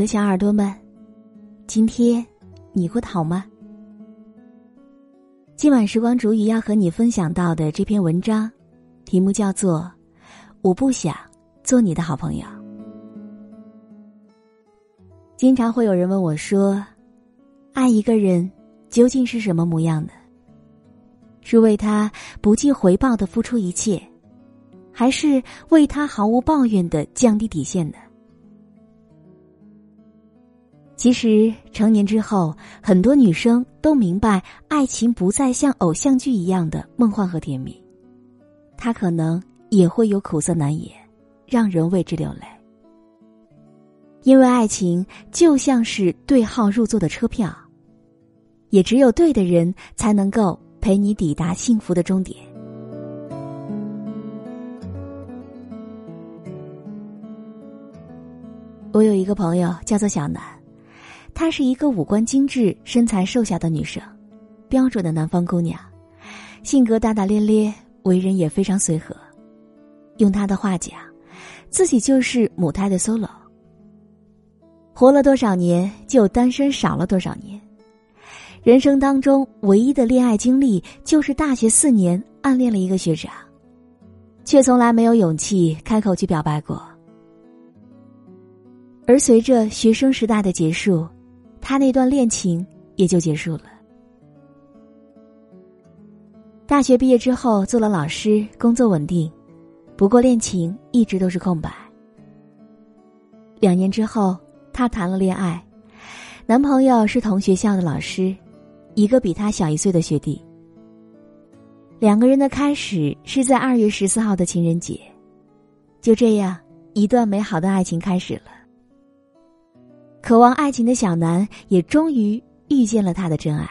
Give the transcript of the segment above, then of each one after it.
的小耳朵们，今天你过得好吗？今晚时光煮雨要和你分享到的这篇文章，题目叫做《我不想做你的好朋友》。经常会有人问我说：“爱一个人究竟是什么模样的？是为他不计回报的付出一切，还是为他毫无抱怨的降低底线呢？”其实成年之后，很多女生都明白，爱情不再像偶像剧一样的梦幻和甜蜜，它可能也会有苦涩难言，让人为之流泪。因为爱情就像是对号入座的车票，也只有对的人才能够陪你抵达幸福的终点。我有一个朋友叫做小南。她是一个五官精致、身材瘦小的女生，标准的南方姑娘，性格大大咧咧，为人也非常随和。用她的话讲，自己就是母胎的 solo。活了多少年，就单身少了多少年。人生当中唯一的恋爱经历，就是大学四年暗恋了一个学长，却从来没有勇气开口去表白过。而随着学生时代的结束。他那段恋情也就结束了。大学毕业之后做了老师，工作稳定，不过恋情一直都是空白。两年之后，她谈了恋爱，男朋友是同学校的老师，一个比她小一岁的学弟。两个人的开始是在二月十四号的情人节，就这样，一段美好的爱情开始了。渴望爱情的小南也终于遇见了他的真爱。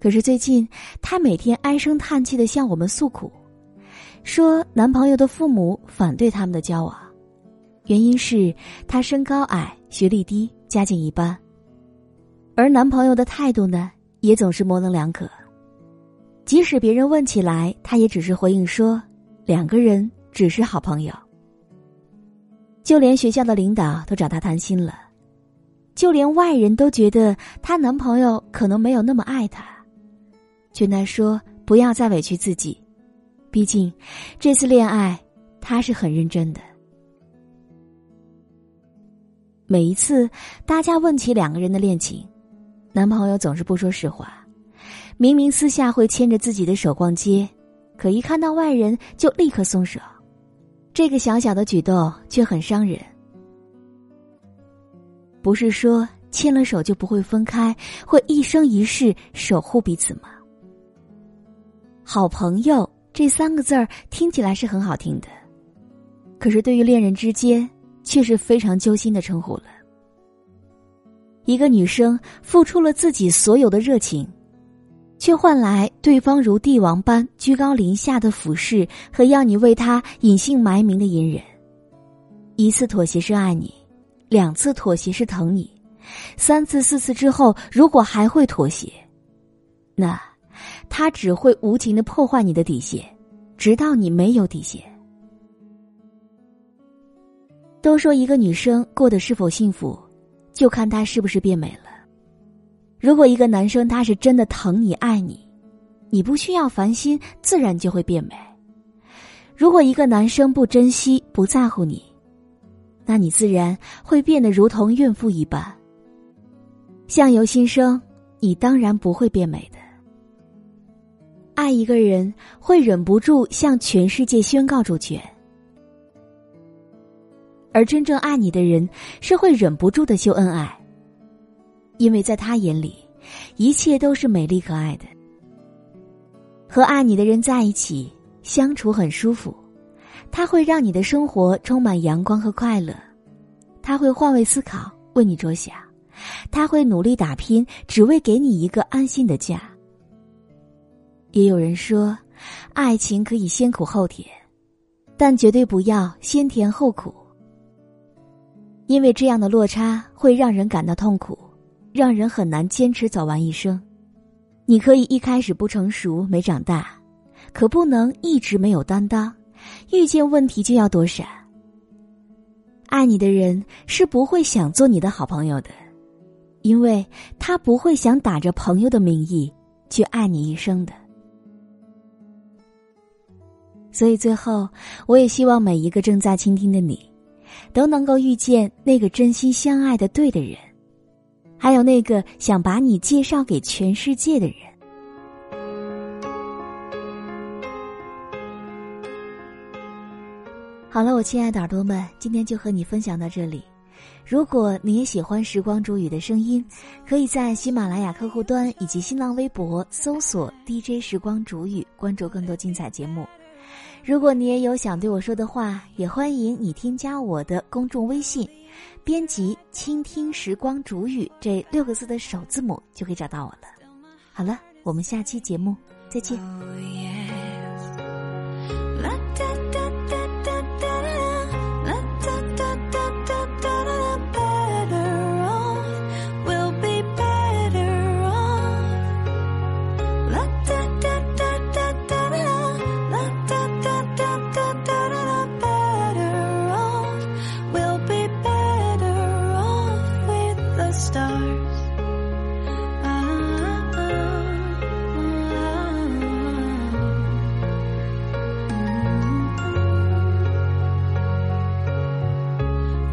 可是最近，他每天唉声叹气的向我们诉苦，说男朋友的父母反对他们的交往，原因是他身高矮、学历低、家境一般，而男朋友的态度呢，也总是模棱两可。即使别人问起来，他也只是回应说，两个人只是好朋友。就连学校的领导都找她谈心了，就连外人都觉得她男朋友可能没有那么爱她，劝她说不要再委屈自己，毕竟这次恋爱她是很认真的。每一次大家问起两个人的恋情，男朋友总是不说实话，明明私下会牵着自己的手逛街，可一看到外人就立刻松手。这个小小的举动却很伤人。不是说牵了手就不会分开，会一生一世守护彼此吗？好朋友这三个字儿听起来是很好听的，可是对于恋人之间却是非常揪心的称呼了。一个女生付出了自己所有的热情。却换来对方如帝王般居高临下的俯视和要你为他隐姓埋名的隐忍。一次妥协是爱你，两次妥协是疼你，三次四次之后，如果还会妥协，那他只会无情的破坏你的底线，直到你没有底线。都说一个女生过得是否幸福，就看她是不是变美了。如果一个男生他是真的疼你爱你，你不需要烦心，自然就会变美。如果一个男生不珍惜不在乎你，那你自然会变得如同孕妇一般。相由心生，你当然不会变美的。爱一个人会忍不住向全世界宣告主权，而真正爱你的人是会忍不住的秀恩爱。因为在他眼里，一切都是美丽可爱的。和爱你的人在一起相处很舒服，他会让你的生活充满阳光和快乐，他会换位思考为你着想，他会努力打拼，只为给你一个安心的家。也有人说，爱情可以先苦后甜，但绝对不要先甜后苦，因为这样的落差会让人感到痛苦。让人很难坚持走完一生。你可以一开始不成熟、没长大，可不能一直没有担当，遇见问题就要躲闪。爱你的人是不会想做你的好朋友的，因为他不会想打着朋友的名义去爱你一生的。所以最后，我也希望每一个正在倾听的你，都能够遇见那个真心相爱的对的人，还有那个想把你介绍给全世界的人。好了，我亲爱的耳朵们，今天就和你分享到这里。如果你也喜欢时光煮雨的声音，可以在喜马拉雅客户端以及新浪微博搜索 DJ 时光煮雨，关注更多精彩节目。如果你也有想对我说的话，也欢迎你添加我的公众微信，编辑“倾听时光煮雨”这六个字的首字母，就可以找到我了。好了，我们下期节目再见。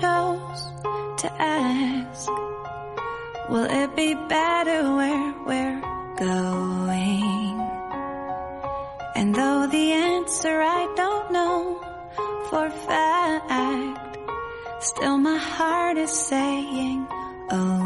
chose to ask Will it be better where we're going? And though the answer I don't know for fact Still my heart is saying, oh